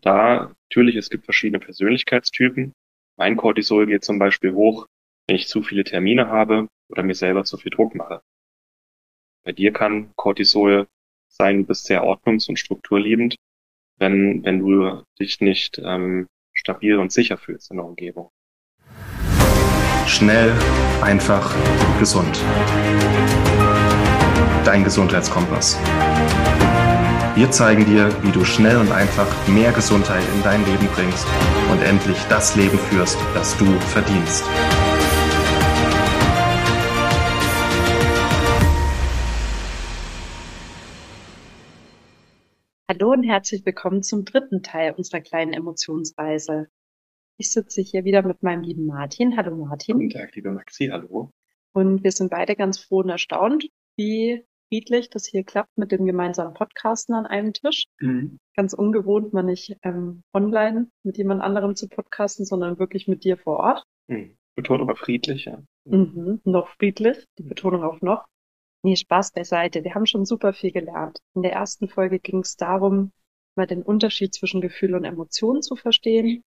Da natürlich, es gibt verschiedene Persönlichkeitstypen. Mein Cortisol geht zum Beispiel hoch, wenn ich zu viele Termine habe oder mir selber zu viel Druck mache. Bei dir kann Cortisol sein, du bist sehr ordnungs- und strukturliebend, wenn, wenn du dich nicht ähm, stabil und sicher fühlst in der Umgebung. Schnell, einfach, gesund. Dein Gesundheitskompass. Wir zeigen dir, wie du schnell und einfach mehr Gesundheit in dein Leben bringst und endlich das Leben führst, das du verdienst. Hallo und herzlich willkommen zum dritten Teil unserer kleinen Emotionsreise. Ich sitze hier wieder mit meinem lieben Martin. Hallo Martin. Guten Tag, liebe Maxi, hallo. Und wir sind beide ganz froh und erstaunt, wie friedlich das hier klappt mit dem gemeinsamen Podcasten an einem Tisch. Mhm. Ganz ungewohnt, mal nicht ähm, online mit jemand anderem zu podcasten, sondern wirklich mit dir vor Ort. Mhm. Betonung auf friedlich, ja. Mhm. Noch friedlich, die Betonung auf noch. Nee, Spaß beiseite. Wir haben schon super viel gelernt. In der ersten Folge ging es darum, mal den Unterschied zwischen Gefühl und Emotionen zu verstehen.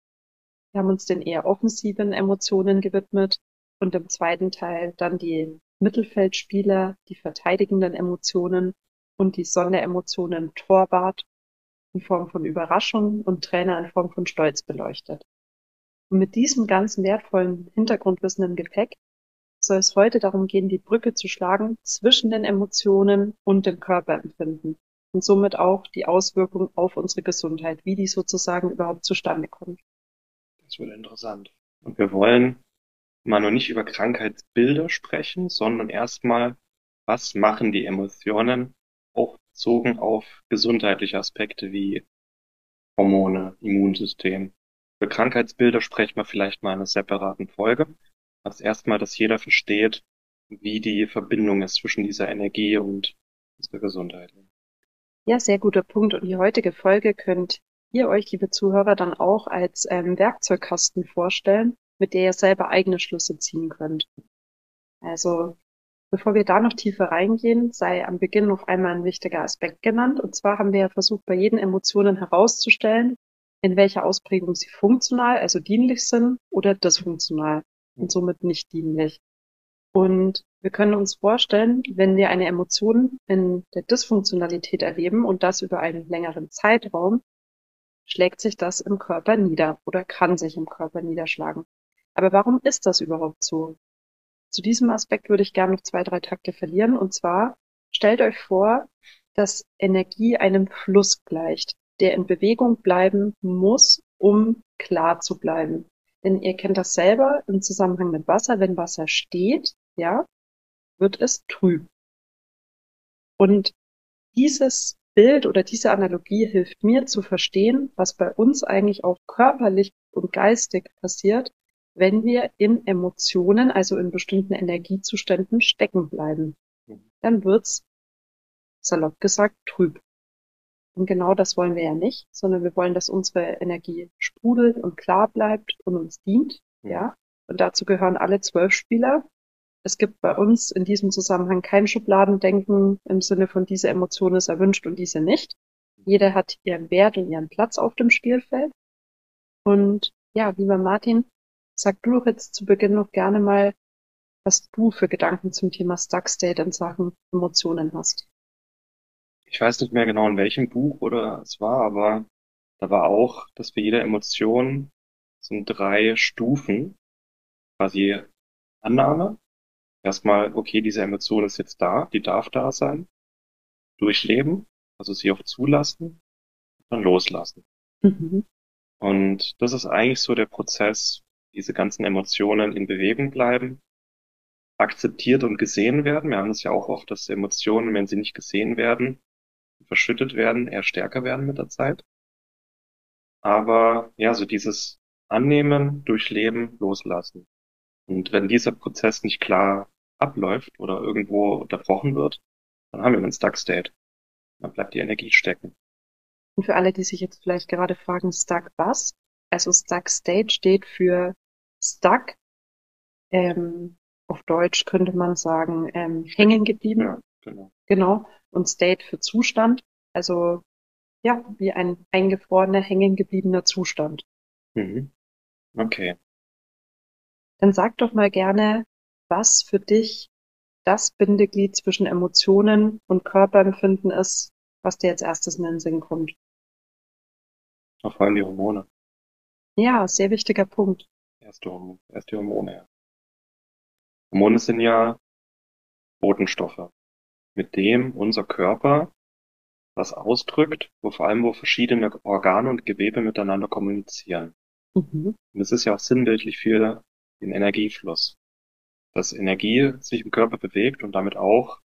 Wir haben uns den eher offensiven Emotionen gewidmet und im zweiten Teil dann die Mittelfeldspieler, die verteidigenden Emotionen und die Sonderemotionen Torwart in Form von Überraschung und Trainer in Form von Stolz beleuchtet. Und mit diesem ganzen wertvollen Hintergrundwissen im Gepäck soll es heute darum gehen, die Brücke zu schlagen zwischen den Emotionen und dem Körperempfinden und somit auch die Auswirkungen auf unsere Gesundheit, wie die sozusagen überhaupt zustande kommt. Das wird interessant. Und wir wollen mal noch nicht über Krankheitsbilder sprechen, sondern erstmal, was machen die Emotionen auch bezogen auf gesundheitliche Aspekte wie Hormone, Immunsystem. Für Krankheitsbilder sprechen wir vielleicht mal in einer separaten Folge. Also erstmal, dass jeder versteht, wie die Verbindung ist zwischen dieser Energie und unserer Gesundheit. Ja, sehr guter Punkt. Und die heutige Folge könnt ihr euch, liebe Zuhörer, dann auch als ähm, Werkzeugkasten vorstellen, mit der ihr selber eigene Schlüsse ziehen könnt. Also bevor wir da noch tiefer reingehen, sei am Beginn noch einmal ein wichtiger Aspekt genannt. Und zwar haben wir ja versucht, bei jeden Emotionen herauszustellen, in welcher Ausprägung sie funktional, also dienlich sind oder dysfunktional und somit nicht dienlich. Und wir können uns vorstellen, wenn wir eine Emotion in der Dysfunktionalität erleben und das über einen längeren Zeitraum, schlägt sich das im Körper nieder oder kann sich im Körper niederschlagen. Aber warum ist das überhaupt so? Zu diesem Aspekt würde ich gerne noch zwei, drei Takte verlieren. Und zwar stellt euch vor, dass Energie einem Fluss gleicht, der in Bewegung bleiben muss, um klar zu bleiben. Denn ihr kennt das selber im Zusammenhang mit Wasser. Wenn Wasser steht, ja, wird es trüb. Und dieses Bild oder diese Analogie hilft mir zu verstehen, was bei uns eigentlich auch körperlich und geistig passiert, wenn wir in Emotionen, also in bestimmten Energiezuständen stecken bleiben. Dann wird's, salopp gesagt, trüb. Und genau das wollen wir ja nicht, sondern wir wollen, dass unsere Energie sprudelt und klar bleibt und uns dient, mhm. ja. Und dazu gehören alle zwölf Spieler. Es gibt bei uns in diesem Zusammenhang kein Schubladendenken im Sinne von diese Emotion ist erwünscht und diese nicht. Jeder hat ihren Wert und ihren Platz auf dem Spielfeld. Und ja, lieber Martin, Sag du doch jetzt zu Beginn noch gerne mal, was du für Gedanken zum Thema Stuck State in Sachen Emotionen hast. Ich weiß nicht mehr genau in welchem Buch oder es war, aber da war auch, dass für jede Emotion sind drei Stufen, quasi Annahme. Erstmal, okay, diese Emotion ist jetzt da, die darf da sein. Durchleben, also sie auch zulassen, dann loslassen. Mhm. Und das ist eigentlich so der Prozess, diese ganzen Emotionen in Bewegung bleiben, akzeptiert und gesehen werden. Wir haben es ja auch oft, dass Emotionen, wenn sie nicht gesehen werden, verschüttet werden, eher stärker werden mit der Zeit. Aber ja, so dieses Annehmen, Durchleben, Loslassen. Und wenn dieser Prozess nicht klar abläuft oder irgendwo unterbrochen wird, dann haben wir einen Stuck State. Dann bleibt die Energie stecken. Und für alle, die sich jetzt vielleicht gerade fragen, Stuck was? Also Stuck State steht für stuck. Ähm, auf Deutsch könnte man sagen, ähm, hängen geblieben. Ja, genau. Genau. Und State für Zustand. Also ja, wie ein eingefrorener, hängen gebliebener Zustand. Mhm. Okay. Dann sag doch mal gerne, was für dich das Bindeglied zwischen Emotionen und Körperempfinden ist, was dir als erstes in den Sinn kommt. Vor allem die Hormone. Ja, sehr wichtiger Punkt. Erste Hormone, erste Hormone, ja. Hormone sind ja Botenstoffe, mit dem unser Körper was ausdrückt, wo vor allem wo verschiedene Organe und Gewebe miteinander kommunizieren. Mhm. Und das ist ja auch sinnbildlich für den Energiefluss. Dass Energie sich im Körper bewegt und damit auch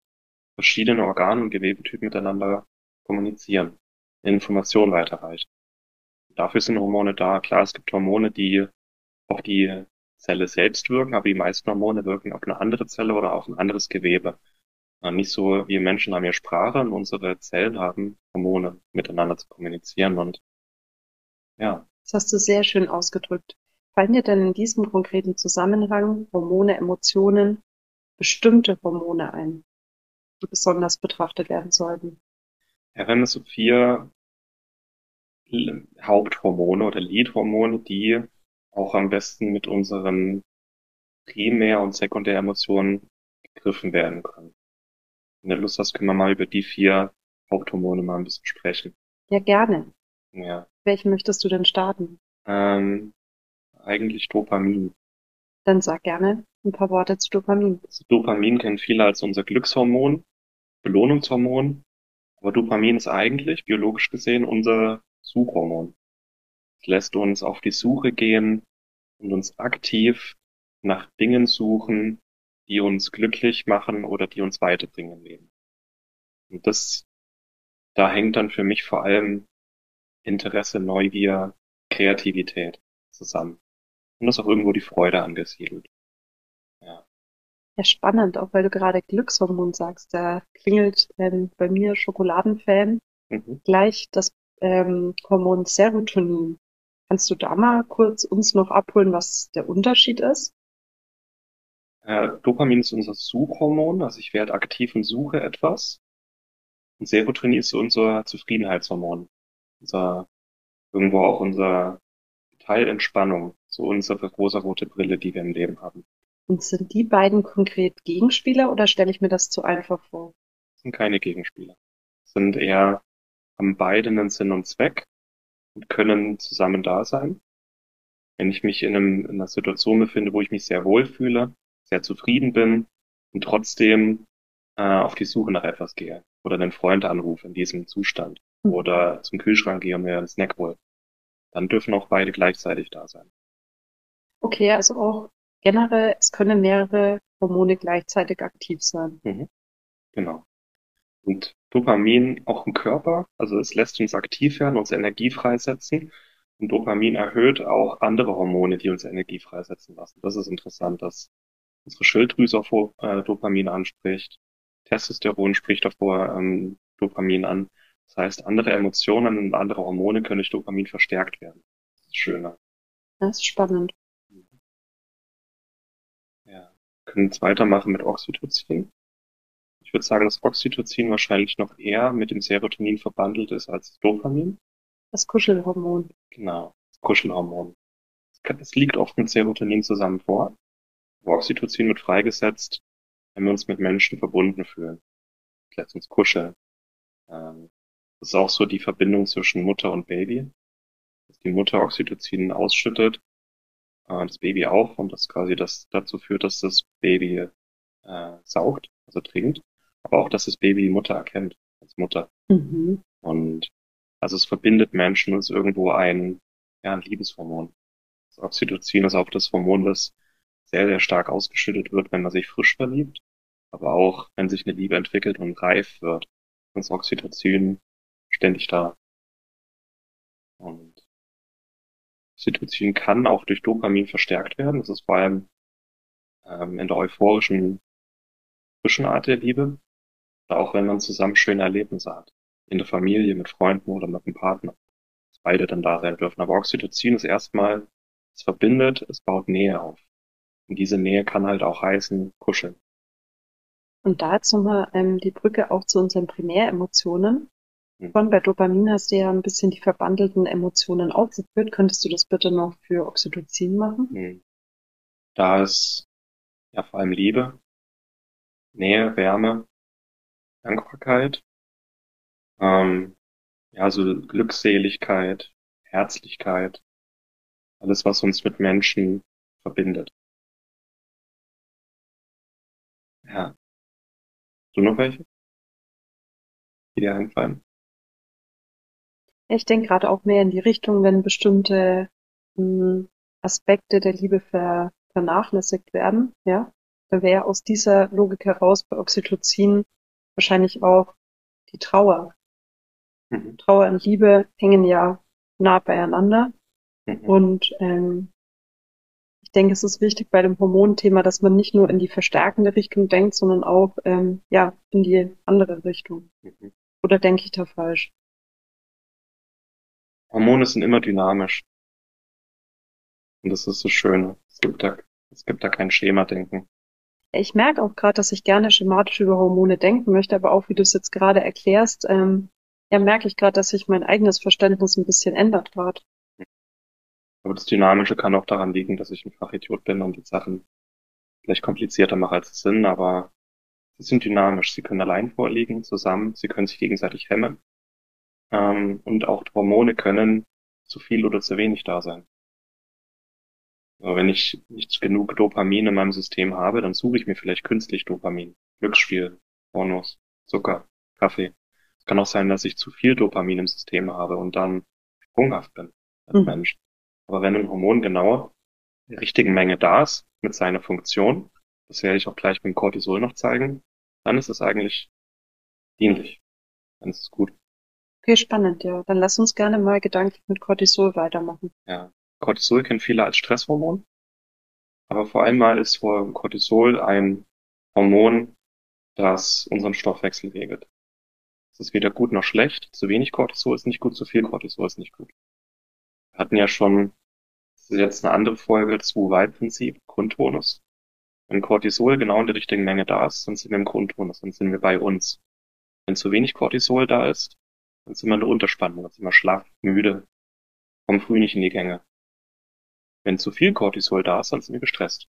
verschiedene Organe und Gewebetypen miteinander kommunizieren, Informationen weiterreichen. Dafür sind Hormone da. Klar, es gibt Hormone, die auf die Zelle selbst wirken, aber die meisten Hormone wirken auf eine andere Zelle oder auf ein anderes Gewebe. Nicht so, wir Menschen haben ja Sprache und unsere Zellen haben Hormone miteinander zu kommunizieren und ja. Das hast du sehr schön ausgedrückt. Fallen dir denn in diesem konkreten Zusammenhang Hormone, Emotionen, bestimmte Hormone ein, die besonders betrachtet werden sollten? Ja, wenn es so vier Haupthormone oder Leadhormone, die auch am besten mit unseren Primär- und Sekundäremotionen gegriffen werden können. Wenn du Lust hast, können wir mal über die vier Haupthormone mal ein bisschen sprechen. Ja, gerne. Ja. Welchen möchtest du denn starten? Ähm, eigentlich Dopamin. Dann sag gerne ein paar Worte zu Dopamin. Also Dopamin kennen viele als unser Glückshormon, Belohnungshormon. Aber Dopamin ist eigentlich, biologisch gesehen, unser Suchhormon. Es lässt uns auf die Suche gehen und uns aktiv nach Dingen suchen, die uns glücklich machen oder die uns weiterbringen im Leben. Und das, da hängt dann für mich vor allem Interesse, Neugier, Kreativität zusammen. Und das ist auch irgendwo die Freude angesiedelt. Ja. Ja, spannend, auch weil du gerade Glückshormon sagst. Da klingelt ähm, bei mir Schokoladenfan Mhm. gleich das ähm, Hormon Serotonin. Kannst du da mal kurz uns noch abholen, was der Unterschied ist? Äh, Dopamin ist unser Suchhormon, also ich werde aktiv und suche etwas. Und Serotonin ist unser Zufriedenheitshormon. Unser, irgendwo auch unser Teil Entspannung, so unsere rosa-rote Brille, die wir im Leben haben. Und sind die beiden konkret Gegenspieler oder stelle ich mir das zu einfach vor? Das sind keine Gegenspieler. Sind eher, haben beide einen Sinn und Zweck und können zusammen da sein. Wenn ich mich in, einem, in einer Situation befinde, wo ich mich sehr wohl fühle, sehr zufrieden bin und trotzdem äh, auf die Suche nach etwas gehe oder einen Freund anrufe in diesem Zustand Mhm. oder zum Kühlschrank gehe und mir einen Snack hole, dann dürfen auch beide gleichzeitig da sein. Okay, also auch generell, es können mehrere Hormone gleichzeitig aktiv sein. Genau. Und Dopamin auch im Körper, also es lässt uns aktiv werden, uns Energie freisetzen. Und Dopamin erhöht auch andere Hormone, die uns Energie freisetzen lassen. Das ist interessant, dass unsere Schilddrüse auf äh, Dopamin anspricht. Testosteron spricht davor ähm, Dopamin an. Das heißt, andere Emotionen und andere Hormone können durch Dopamin verstärkt werden. Das ist schöner. Das ist spannend. Ja. Wir können jetzt weitermachen mit Oxytocin. Ich würde sagen, dass Oxytocin wahrscheinlich noch eher mit dem Serotonin verbandelt ist als das Dopamin. Das Kuschelhormon. Genau, das Kuschelhormon. Es liegt oft mit Serotonin zusammen vor. Oxytocin wird freigesetzt, wenn wir uns mit Menschen verbunden fühlen. Das lässt uns kuscheln. Ähm, Das ist auch so die Verbindung zwischen Mutter und Baby. Dass die Mutter Oxytocin ausschüttet, äh, das Baby auch und das quasi das dazu führt, dass das Baby äh, saugt, also trinkt, aber auch, dass das Baby die Mutter erkennt als Mutter. Mhm. Und also es verbindet Menschen und ist irgendwo ein, ja, ein Liebeshormon. Das Oxytocin ist auch das Hormon, das sehr, sehr stark ausgeschüttet wird, wenn man sich frisch verliebt, aber auch, wenn sich eine Liebe entwickelt und reif wird. Ist Oxytocin ständig da. Und Oxytocin kann auch durch Dopamin verstärkt werden. Das ist vor allem ähm, in der euphorischen, frischen Art der Liebe. Auch wenn man zusammen schöne Erlebnisse hat. In der Familie, mit Freunden oder mit einem Partner. Dass beide dann da sein dürfen. Aber Oxytocin ist erstmal, es verbindet, es baut Nähe auf. Und diese Nähe kann halt auch heißen, kuscheln. Und da jetzt nochmal ähm, die Brücke auch zu unseren Primäremotionen. Hm. Von bei Dopamin hast du ja ein bisschen die verbandelten Emotionen aufgeführt. Könntest du das bitte noch für Oxytocin machen? Hm. Da ist ja vor allem Liebe, Nähe, Wärme, Dankbarkeit, ähm, ja, so Glückseligkeit, Herzlichkeit, alles, was uns mit Menschen verbindet. Ja. Du noch welche? Die dir einfallen? Ich denke gerade auch mehr in die Richtung, wenn bestimmte mh, hm, Aspekte der Liebe ver vernachlässigt werden, ja. Da wäre aus dieser Logik heraus bei Oxytocin wahrscheinlich auch die Trauer. Mhm. Trauer und Liebe hängen ja nah beieinander. Mhm. Und ähm, ich denke, es ist wichtig bei dem Hormonthema, dass man nicht nur in die verstärkende Richtung denkt, sondern auch ähm, ja in die andere Richtung. Mhm. Oder denke ich da falsch? Hormone sind immer dynamisch. Und das ist das Schöne. Es gibt da, es gibt da kein Schema-Denken. Ich merke auch gerade, dass ich gerne schematisch über Hormone denken möchte, aber auch wie du es jetzt gerade erklärst, ähm, ja, merke ich gerade, dass sich mein eigenes Verständnis ein bisschen ändert gerade. Aber das Dynamische kann auch daran liegen, dass ich ein Fachidiot bin und die Sachen vielleicht komplizierter mache, als sie sind, aber sie sind dynamisch. Sie können allein vorliegen, zusammen, sie können sich gegenseitig hemmen. Ähm, und auch Hormone können zu viel oder zu wenig da sein. Aber wenn ich nicht genug Dopamin in meinem System habe, dann suche ich mir vielleicht künstlich Dopamin. Glücksspiel, Pornos, Zucker, Kaffee. Es kann auch sein, dass ich zu viel Dopamin im System habe und dann sprunghaft bin als mhm. Mensch. Aber wenn ein Hormon genau in der richtigen Menge da ist, mit seiner Funktion, das werde ich auch gleich mit dem Cortisol noch zeigen, dann ist es eigentlich dienlich. Dann ist es gut. Okay, spannend, ja. Dann lass uns gerne mal gedanklich mit Cortisol weitermachen. Ja. Cortisol kennen viele als Stresshormon. Aber vor allem mal ist vor Cortisol ein Hormon, das unseren Stoffwechsel regelt. Es ist weder gut noch schlecht. Zu wenig Cortisol ist nicht gut, zu viel Cortisol ist nicht gut. Wir hatten ja schon, das ist jetzt eine andere Folge, das Wu-Wei-Prinzip, Grundtonus. Wenn Cortisol genau in der richtigen Menge da ist, dann sind wir im Grundtonus, dann sind wir bei uns. Wenn zu wenig Cortisol da ist, dann sind wir in der Unterspannung, dann sind wir schlaff, müde, kommen früh nicht in die Gänge. Wenn zu viel Cortisol da ist, dann sind wir gestresst.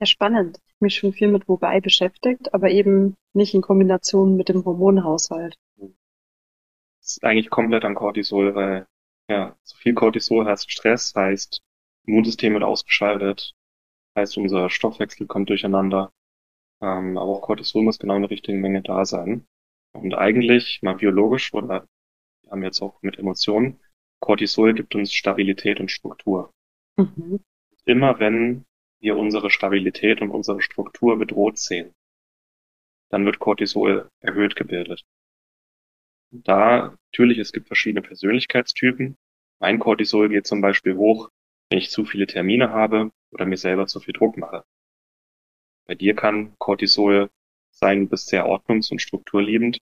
Ja, spannend. Ich habe mich schon viel mit Wobei beschäftigt, aber eben nicht in Kombination mit dem Hormonhaushalt. Das ist eigentlich komplett an Cortisol, weil ja, zu viel Cortisol heißt Stress, heißt Immunsystem wird ausgeschaltet, heißt unser Stoffwechsel kommt durcheinander. Ähm, aber auch Cortisol muss genau in der richtigen Menge da sein. Und eigentlich, mal biologisch, oder wir haben jetzt auch mit Emotionen, Cortisol gibt uns Stabilität und Struktur. Mhm. Immer wenn wir unsere Stabilität und unsere Struktur bedroht sehen, dann wird Cortisol erhöht gebildet. Da, natürlich, es gibt verschiedene Persönlichkeitstypen. Mein Cortisol geht zum Beispiel hoch, wenn ich zu viele Termine habe oder mir selber zu viel Druck mache. Bei dir kann Cortisol sein, du bist sehr ordnungs- und strukturliebend,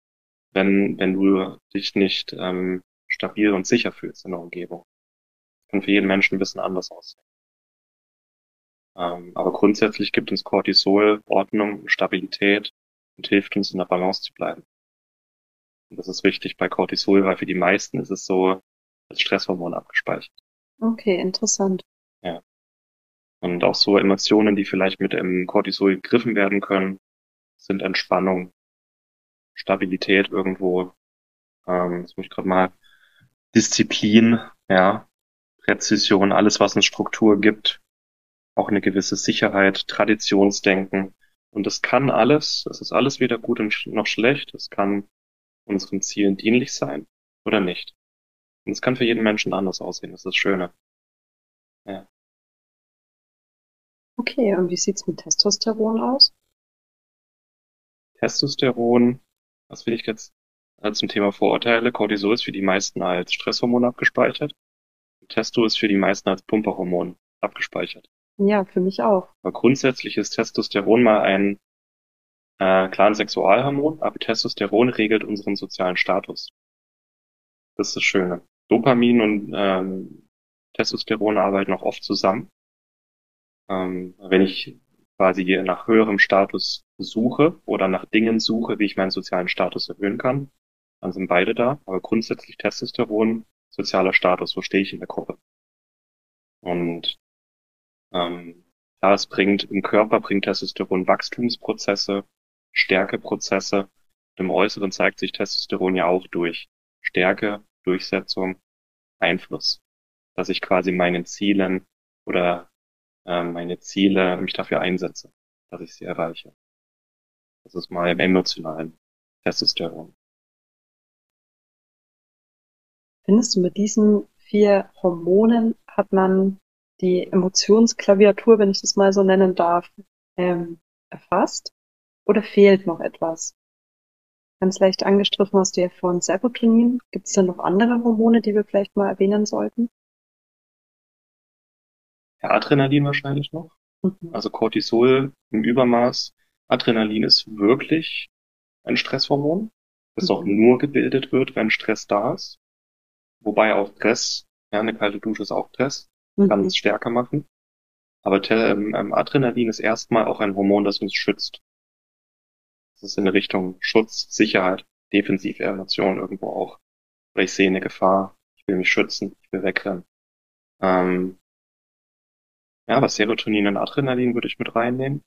wenn, wenn du dich nicht ähm, stabil und sicher fühlst in der Umgebung. Kann für jeden Menschen ein bisschen anders aussehen. Ähm, aber grundsätzlich gibt uns Cortisol Ordnung und Stabilität und hilft uns in der Balance zu bleiben. Und das ist wichtig bei Cortisol, weil für die meisten ist es so als Stresshormon abgespeichert. Okay, interessant. Ja. Und auch so Emotionen, die vielleicht mit dem Cortisol gegriffen werden können, sind Entspannung, Stabilität irgendwo. Ähm, jetzt muss ich gerade mal Disziplin, ja, Präzision, alles, was eine Struktur gibt, auch eine gewisse Sicherheit, Traditionsdenken. Und das kann alles, das ist alles weder gut noch schlecht, es kann unseren Zielen dienlich sein oder nicht. Und es kann für jeden Menschen anders aussehen, das ist das Schöne. Ja. Okay, und wie sieht's mit Testosteron aus? Testosteron, was will ich jetzt äh, zum Thema Vorurteile? Cortisol ist für die meisten als Stresshormon abgespeichert. Testo ist für die meisten als Pumperhormon abgespeichert. Ja, für mich auch. Aber grundsätzlich ist Testosteron mal ein äh, klar ein Sexualhormon, aber Testosteron regelt unseren sozialen Status. Das ist das Schöne. Dopamin und ähm, Testosteron arbeiten auch oft zusammen. Ähm, wenn ich quasi nach höherem Status suche oder nach Dingen suche, wie ich meinen sozialen Status erhöhen kann, Dann sind beide da, aber grundsätzlich Testosteron, sozialer Status, wo stehe ich in der Gruppe? Und ähm, ja, es bringt im Körper bringt Testosteron Wachstumsprozesse, Stärkeprozesse. Im Äußeren zeigt sich Testosteron ja auch durch Stärke, Durchsetzung, Einfluss, dass ich quasi meinen Zielen oder äh, meine Ziele mich dafür einsetze, dass ich sie erreiche. Das ist mal im emotionalen Testosteron. Findest du, mit diesen vier Hormonen hat man die Emotionsklaviatur, wenn ich das mal so nennen darf, ähm, erfasst? Oder fehlt noch etwas? Ganz leicht angestriffen hast du ja vorhin Serotonin. Gibt es denn noch andere Hormone, die wir vielleicht mal erwähnen sollten? Ja, Adrenalin wahrscheinlich noch. Mhm. Also Cortisol im Übermaß. Adrenalin ist wirklich ein Stresshormon, das mhm. auch nur gebildet wird, wenn Stress da ist. Wobei auch Stress, ja, eine kalte Dusche ist auch Stress, kann mhm. es stärker machen. Aber ähm, ähm, Adrenalin ist erstmal auch ein Hormon, das uns schützt. Das ist in Richtung Schutz, Sicherheit, defensive Emotionen irgendwo auch. Oder ich sehe eine Gefahr, ich will mich schützen, ich will wegrennen. Ähm, ja, was Serotonin und Adrenalin würde ich mit reinnehmen.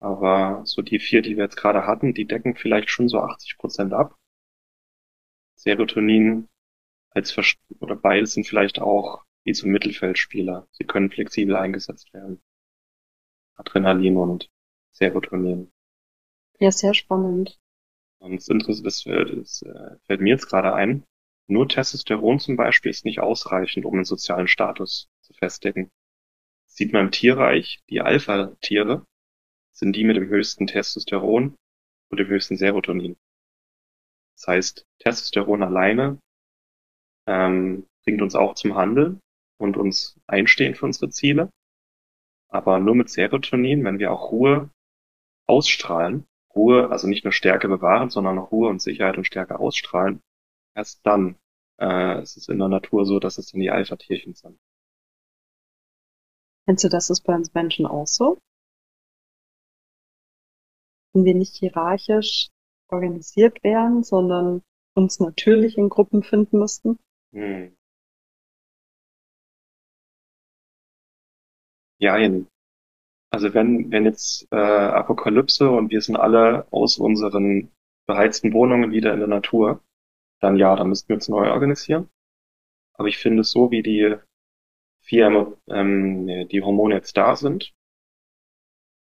Aber so die vier, die wir jetzt gerade hatten, die decken vielleicht schon so 80 Prozent ab. Serotonin als Vers oder beides sind vielleicht auch wie so Mittelfeldspieler. Sie können flexibel eingesetzt werden. Adrenalin und Serotonin. Ja, sehr spannend. Und das, das, das äh, fällt mir jetzt gerade ein. Nur Testosteron zum Beispiel ist nicht ausreichend, um einen sozialen Status zu festigen. Das sieht man im Tierreich, die Alpha-Tiere sind die mit dem höchsten Testosteron und dem höchsten Serotonin. Das heißt, Testosteron alleine ähm, bringt uns auch zum Handeln und uns einstehen für unsere Ziele. Aber nur mit Serotonin, wenn wir auch Ruhe ausstrahlen, Ruhe, also nicht nur Stärke bewahren, sondern auch Ruhe und Sicherheit und Stärke ausstrahlen, erst dann äh, ist es in der Natur so, dass es dann die Alpha-Tierchen sind. Kennst du das ist bei uns Menschen auch so? Wenn wir nicht hierarchisch organisiert wären, sondern uns natürlich in Gruppen finden müssten? Hm. Ja, also wenn, wenn jetzt äh, Apokalypse und wir sind alle aus unseren beheizten Wohnungen wieder in der Natur, dann ja, dann müssten wir uns neu organisieren. Aber ich finde, so wie die vier ähm, die Hormone jetzt da sind,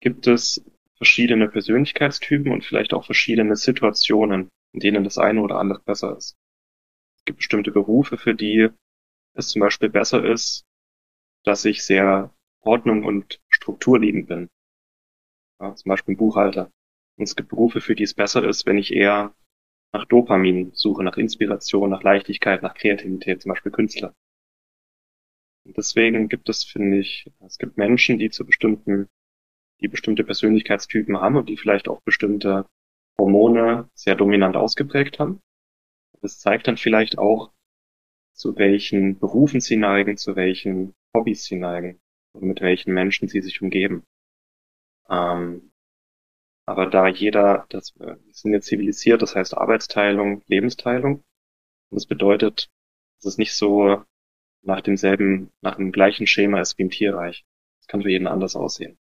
gibt es verschiedene Persönlichkeitstypen und vielleicht auch verschiedene Situationen, in denen das eine oder andere besser ist. Es gibt bestimmte Berufe, für die es zum Beispiel besser ist, dass ich sehr Ordnung und strukturliebend bin. Ja, zum Beispiel ein Buchhalter. Und es gibt Berufe, für die es besser ist, wenn ich eher nach Dopamin suche, nach Inspiration, nach Leichtigkeit, nach Kreativität, zum Beispiel Künstler. Und deswegen gibt es, finde ich, es gibt Menschen, die zu bestimmten, die bestimmte Persönlichkeitstypen haben und die vielleicht auch bestimmte Hormone sehr dominant ausgeprägt haben. Das zeigt dann vielleicht auch, zu welchen Berufen sie neigen, zu welchen Hobbys sie neigen und mit welchen Menschen sie sich umgeben. Ähm, aber da jeder, das, wir sind jetzt zivilisiert, das heißt Arbeitsteilung, Lebensteilung. Und das bedeutet, dass es nicht so nach demselben, nach dem gleichen Schema ist wie im Tierreich. Das kann für jeden anders aussehen.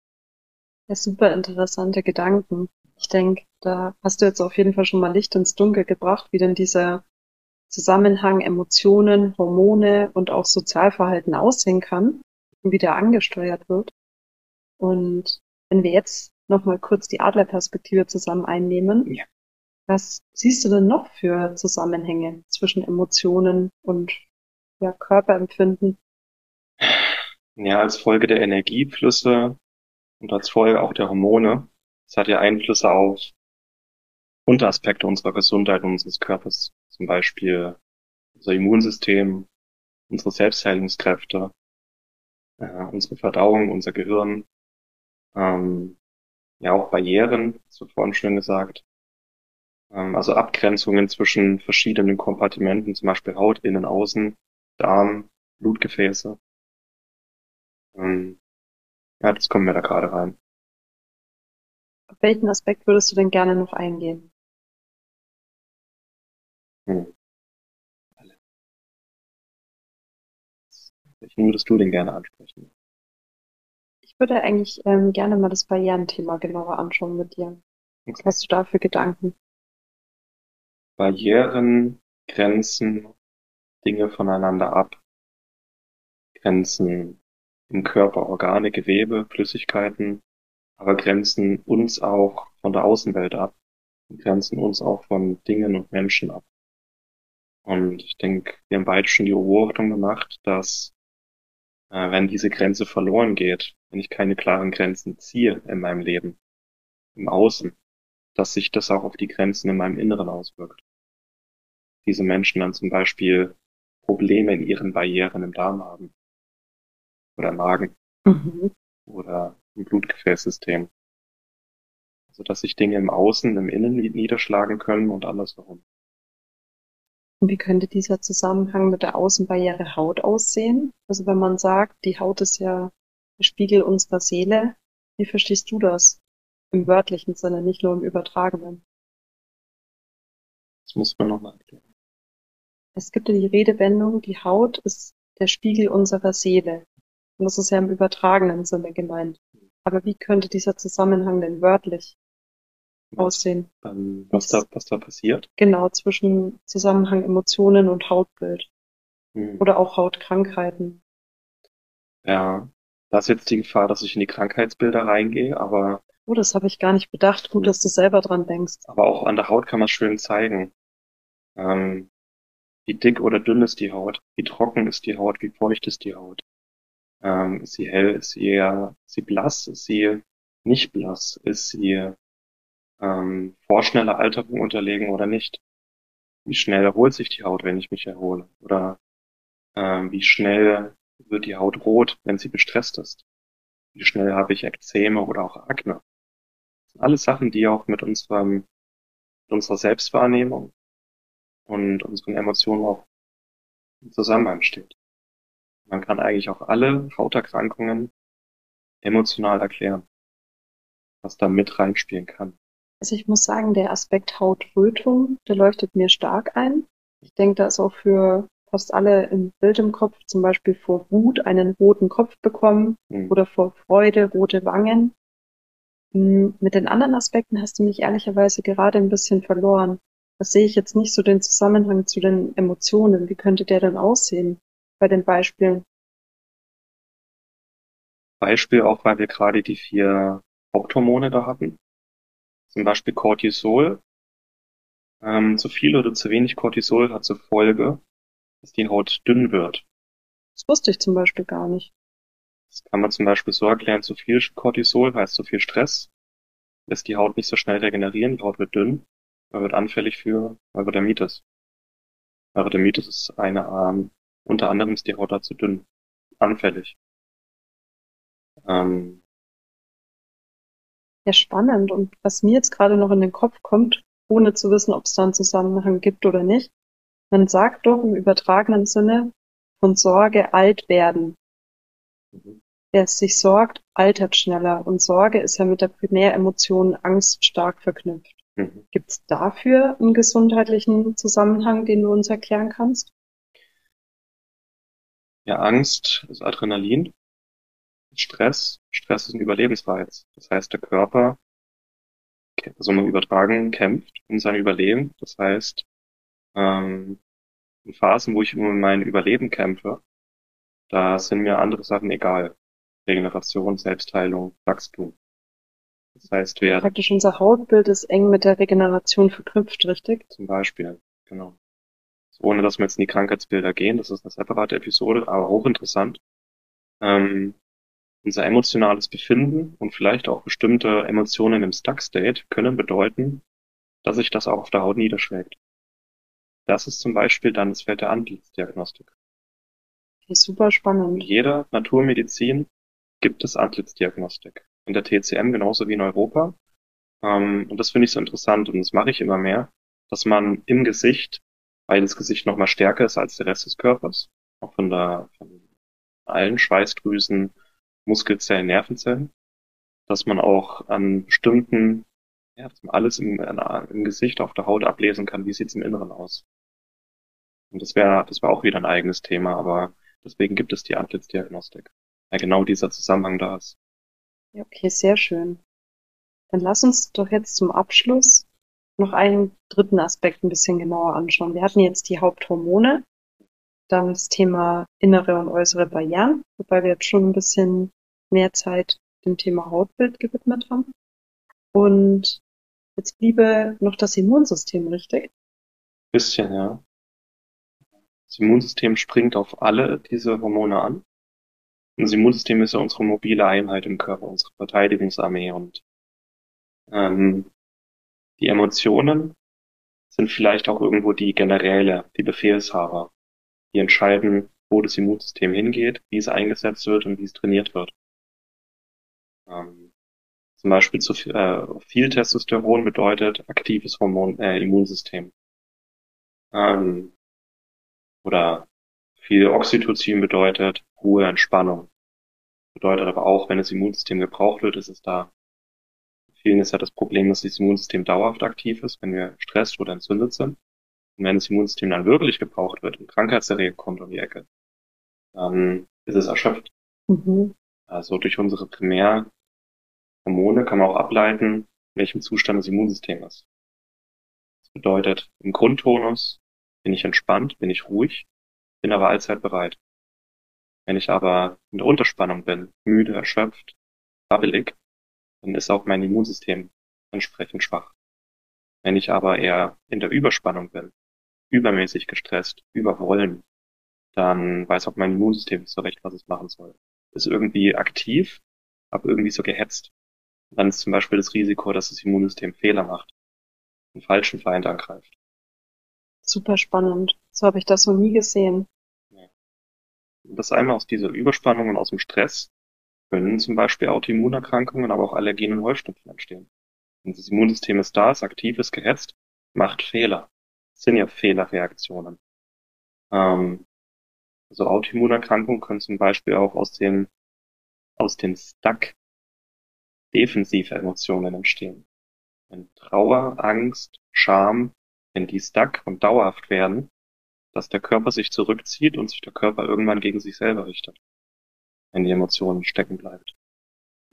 Ja, super interessante Gedanken. Ich denke, da hast du jetzt auf jeden Fall schon mal Licht ins Dunkel gebracht, wie denn dieser Zusammenhang Emotionen, Hormone und auch Sozialverhalten aussehen kann und wie der angesteuert wird. Und wenn wir jetzt nochmal kurz die Adlerperspektive zusammen einnehmen, ja. was siehst du denn noch für Zusammenhänge zwischen Emotionen und ja, Körperempfinden? Ja, als Folge der Energieflüsse und als Folge auch der Hormone. Es hat ja Einflüsse auf Unteraspekte unserer Gesundheit und unseres Körpers. Zum Beispiel unser Immunsystem, unsere Selbstheilungskräfte, äh, unsere Verdauung, unser Gehirn, ähm, ja auch Barrieren, wird vorhin schon gesagt, ähm, also Abgrenzungen zwischen verschiedenen Kompartimenten, zum Beispiel Haut, Innen, Außen, Darm, Blutgefäße. Ähm, ja, das kommen wir da gerade rein. Auf welchen Aspekt würdest du denn gerne noch eingehen? Hm. Welchen würdest du denn gerne ansprechen? Ich würde eigentlich ähm, gerne mal das Barrierenthema genauer anschauen mit dir. Was hast du da für Gedanken? Barrieren grenzen Dinge voneinander ab, grenzen im Körper Organe, Gewebe, Flüssigkeiten, aber grenzen uns auch von der Außenwelt ab grenzen uns auch von Dingen und Menschen ab. Und ich denke, wir haben beide schon die Beobachtung gemacht, dass äh, wenn diese Grenze verloren geht, wenn ich keine klaren Grenzen ziehe in meinem Leben, im Außen, dass sich das auch auf die Grenzen in meinem Inneren auswirkt. Diese Menschen dann zum Beispiel Probleme in ihren Barrieren im Darm haben oder im Magen Mhm. oder im Blutgefäßsystem. Also dass sich Dinge im Außen, im Innen niederschlagen können und andersherum. Und wie könnte dieser Zusammenhang mit der Außenbarriere Haut aussehen? Also wenn man sagt, die Haut ist ja der Spiegel unserer Seele, wie verstehst du das? Im wörtlichen Sinne, nicht nur im übertragenen. Das muss man nochmal erklären. Es gibt ja die Redewendung, die Haut ist der Spiegel unserer Seele. Und das ist ja im übertragenen Sinne gemeint. Aber wie könnte dieser Zusammenhang denn wörtlich aussehen? Ähm, was da, was da passiert? Genau, zwischen Zusammenhang Emotionen und Hautbild. Hm. Oder auch Hautkrankheiten. Ja, da ist jetzt die Gefahr, dass ich in die Krankheitsbilder reingehe, aber, Oh, das habe ich gar nicht bedacht. Gut, dass du selber dran denkst. aber auch an der Haut kann man schön zeigen. Ähm, wie dick oder dünn ist die Haut? Wie trocken ist die Haut? Wie feucht ist die Haut? Ähm, ist sie hell? Ist sie eher, ist sie blass? Ist sie nicht blass? Ist sie ähm, vorschneller Alterung unterlegen oder nicht? Wie schnell erholt sich die Haut, wenn ich mich erhole? Oder ähm, wie schnell wird die Haut rot, wenn sie gestresst ist? Wie schnell habe ich Ekzeme oder auch Akne? Das sind alles Sachen, die auch mit unserem, mit unserer Selbstwahrnehmung und unseren Emotionen auch im Zusammenhang steht. Man kann eigentlich auch alle Hauterkrankungen emotional erklären, was da mit reinspielen kann. Also ich muss sagen, der Aspekt Hautrötung, der leuchtet mir stark ein. Ich denke, da ist auch für fast alle ein Bild im Kopf, zum Beispiel vor Wut einen roten Kopf bekommen Hm. oder vor Freude rote Wangen. Hm, Mit den anderen Aspekten hast du mich ehrlicherweise gerade ein bisschen verloren. Das sehe ich jetzt nicht so den Zusammenhang zu den Emotionen. Wie könnte der denn aussehen bei den Beispielen? Beispiel auch, weil wir gerade die vier Haupthormone da hatten. Zum Beispiel Cortisol. Ähm, zu viel oder zu wenig Cortisol hat zur Folge, dass die Haut dünn wird. Das wusste ich zum Beispiel gar nicht. Das kann man zum Beispiel so erklären, zu viel Cortisol heißt zu viel Stress, lässt die Haut nicht so schnell regenerieren, die Haut wird dünn, man wird anfällig für Neurodermitis. Neurodermitis ist eine, ähm, unter anderem ist die Haut dazu dünn, anfällig. Ähm, Ja, spannend. Und was mir jetzt gerade noch in den Kopf kommt, ohne zu wissen, ob es da einen Zusammenhang gibt oder nicht, man sagt doch im übertragenen Sinne von Sorge alt werden. mhm. Wer sich sorgt, altert schneller. Und Sorge ist ja mit der Primäremotion Angst stark verknüpft. Mhm. Gibt es dafür einen gesundheitlichen Zusammenhang, den du uns erklären kannst? Ja, Angst ist Adrenalin. Stress. Stress ist ein Überlebensreiz. Das heißt, der Körper, also mal übertragen, kämpft um sein Überleben. Das heißt, ähm, in Phasen, wo ich um mein Überleben kämpfe, da sind mir andere Sachen egal. Regeneration, Selbstheilung, Wachstum. Das heißt, wer Praktisch unser Hautbild ist eng mit der Regeneration verknüpft, richtig? zum Beispiel, genau. Ohne dass wir jetzt in die Krankheitsbilder gehen, das ist eine separate Episode, aber hochinteressant. Ähm, unser emotionales Befinden und vielleicht auch bestimmte Emotionen im Stuck-State können bedeuten, dass sich das auch auf der Haut niederschlägt. Das ist zum Beispiel dann das Feld der Antlitzdiagnostik. Okay, super In spannend. jeder Naturmedizin gibt es Antlitzdiagnostik. In der TCM genauso wie in Europa. Ähm, und das finde ich so interessant und das mache ich immer mehr, dass man im Gesicht, weil das Gesicht nochmal stärker ist als der Rest des Körpers, auch von der, von allen Schweißdrüsen, Muskelzellen, Nervenzellen, dass man auch an bestimmten, ja, dass man alles im, im Gesicht auf der Haut ablesen kann, wie sieht's im Inneren aus. Und das wäre, das wäre auch wieder ein eigenes Thema, aber deswegen gibt es die Antlitzdiagnostik. Ja, genau dieser Zusammenhang da ist. Ja, okay, sehr schön. Dann lass uns doch jetzt zum Abschluss noch einen dritten Aspekt ein bisschen genauer anschauen. Wir hatten jetzt die Haupthormone, dann das Thema innere und äußere Barrieren, wobei wir jetzt schon ein bisschen mehr Zeit dem Thema Hautbild gewidmet haben. Und jetzt bliebe noch das Immunsystem, richtig? Bisschen, ja. Das Immunsystem springt auf alle diese Hormone an. Und das Immunsystem ist ja unsere mobile Einheit im Körper, unsere Verteidigungsarmee und ähm, die Emotionen sind vielleicht auch irgendwo die Generäle, die Befehlshaber, die entscheiden, wo das Immunsystem hingeht, wie es eingesetzt wird und wie es trainiert wird. Ähm, zum Beispiel zu äh, viel Testosteron bedeutet aktives Hormon, äh, Immunsystem. Ähm, oder viel Oxytocin bedeutet Ruhe, Entspannung. Bedeutet aber auch, wenn das Immunsystem gebraucht wird, ist es da. vielen ist ja das Problem, dass das Immunsystem dauerhaft aktiv ist, wenn wir gestresst oder entzündet sind. Und wenn das Immunsystem dann wirklich gebraucht wird und Krankheitserreger kommt um die Ecke, dann ist es erschöpft. Mhm. Also durch unsere Primärhormone kann man auch ableiten, in welchem Zustand das Immunsystem ist. Das bedeutet, im Grundtonus bin ich entspannt, bin ich ruhig, bin aber allzeit bereit. Wenn ich aber in der Unterspannung bin, müde, erschöpft, babbelig, dann ist auch mein Immunsystem entsprechend schwach. Wenn ich aber eher in der Überspannung bin, übermäßig gestresst, überwollen, dann weiß auch mein Immunsystem nicht so recht, was es machen soll. Ist irgendwie aktiv, aber irgendwie so gehetzt. Dann ist zum Beispiel das Risiko, dass das Immunsystem Fehler macht, einen falschen Feind angreift. Super spannend. So habe ich das noch nie gesehen. Ja. Das einmal aus dieser Überspannung und aus dem Stress können zum Beispiel Autoimmunerkrankungen, aber auch Allergien und Heuschnupfen entstehen. Und das Immunsystem ist da, ist aktiv, ist gehetzt, macht Fehler. Das sind ja Fehlerreaktionen. Ähm, also Autoimmunerkrankungen können zum Beispiel auch aus den, aus den Stuck defensive Emotionen entstehen. Wenn Trauer, Angst, Scham, wenn die stuck und dauerhaft werden, dass der Körper sich zurückzieht und sich der Körper irgendwann gegen sich selber richtet, wenn die Emotionen stecken bleibt.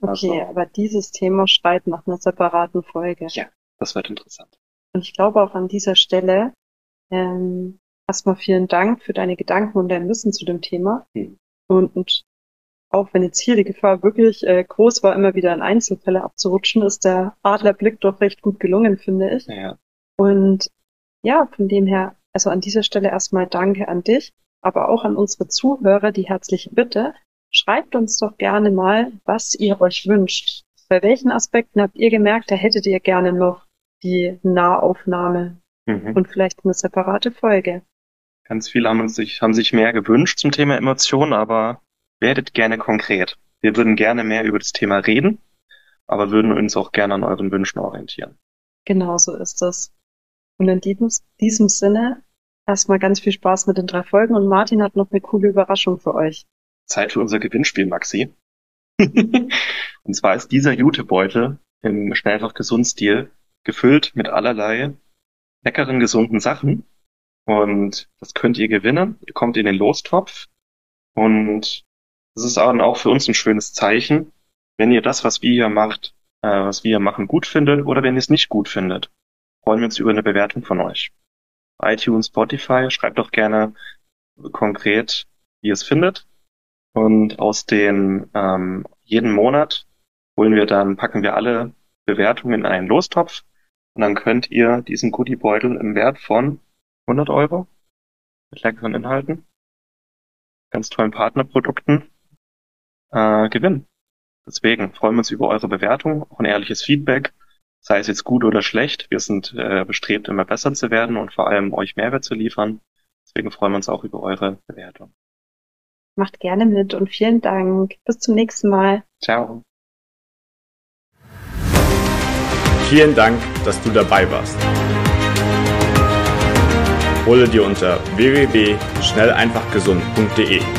Okay, also, aber dieses Thema schreit nach einer separaten Folge. Ja, das wird interessant. Und ich glaube auch an dieser Stelle, ähm, erstmal vielen Dank für deine Gedanken und dein Wissen zu dem Thema. Hm. Und, und auch wenn jetzt hier die Gefahr wirklich äh, groß war, immer wieder in Einzelfälle abzurutschen, ist der Adlerblick doch recht gut gelungen, finde ich. Ja. Und ja, von dem her, also an dieser Stelle erstmal Danke an dich, aber auch an unsere Zuhörer die herzliche Bitte, schreibt uns doch gerne mal, was ihr euch wünscht. Bei welchen Aspekten habt ihr gemerkt, da hättet ihr gerne noch die Nahaufnahme mhm. und vielleicht eine separate Folge? Ganz viele haben, sich, haben sich mehr gewünscht zum Thema Emotionen, aber werdet gerne konkret. Wir würden gerne mehr über das Thema reden, aber würden uns auch gerne an euren Wünschen orientieren. Genau so ist es. Und in diesem, diesem Sinne erstmal ganz viel Spaß mit den drei Folgen und Martin hat noch eine coole Überraschung für euch. Zeit für unser Gewinnspiel, Maxi. und zwar ist dieser Jutebeutel im Schnellfach Gesundstil gefüllt mit allerlei leckeren, gesunden Sachen. Und das könnt ihr gewinnen. Ihr kommt in den Lostopf. Und das ist auch für uns ein schönes Zeichen, wenn ihr das, was wir hier macht, äh, was wir hier machen, gut findet oder wenn ihr es nicht gut findet freuen wir uns über eine Bewertung von euch. iTunes, Spotify, schreibt doch gerne konkret, wie ihr es findet. Und aus den ähm, jeden Monat holen wir dann, packen wir alle Bewertungen in einen Lostopf und dann könnt ihr diesen Goodiebeutel im Wert von 100 Euro mit leckeren Inhalten, ganz tollen Partnerprodukten äh, gewinnen. Deswegen freuen wir uns über eure Bewertung, auch ein ehrliches Feedback sei es jetzt gut oder schlecht. Wir sind äh, bestrebt, immer besser zu werden und vor allem euch Mehrwert zu liefern. Deswegen freuen wir uns auch über eure Bewertung. Macht gerne mit und vielen Dank. Bis zum nächsten Mal. Ciao. Vielen Dank, dass du dabei warst. Hole dir unter www.schnelleinfachgesund.de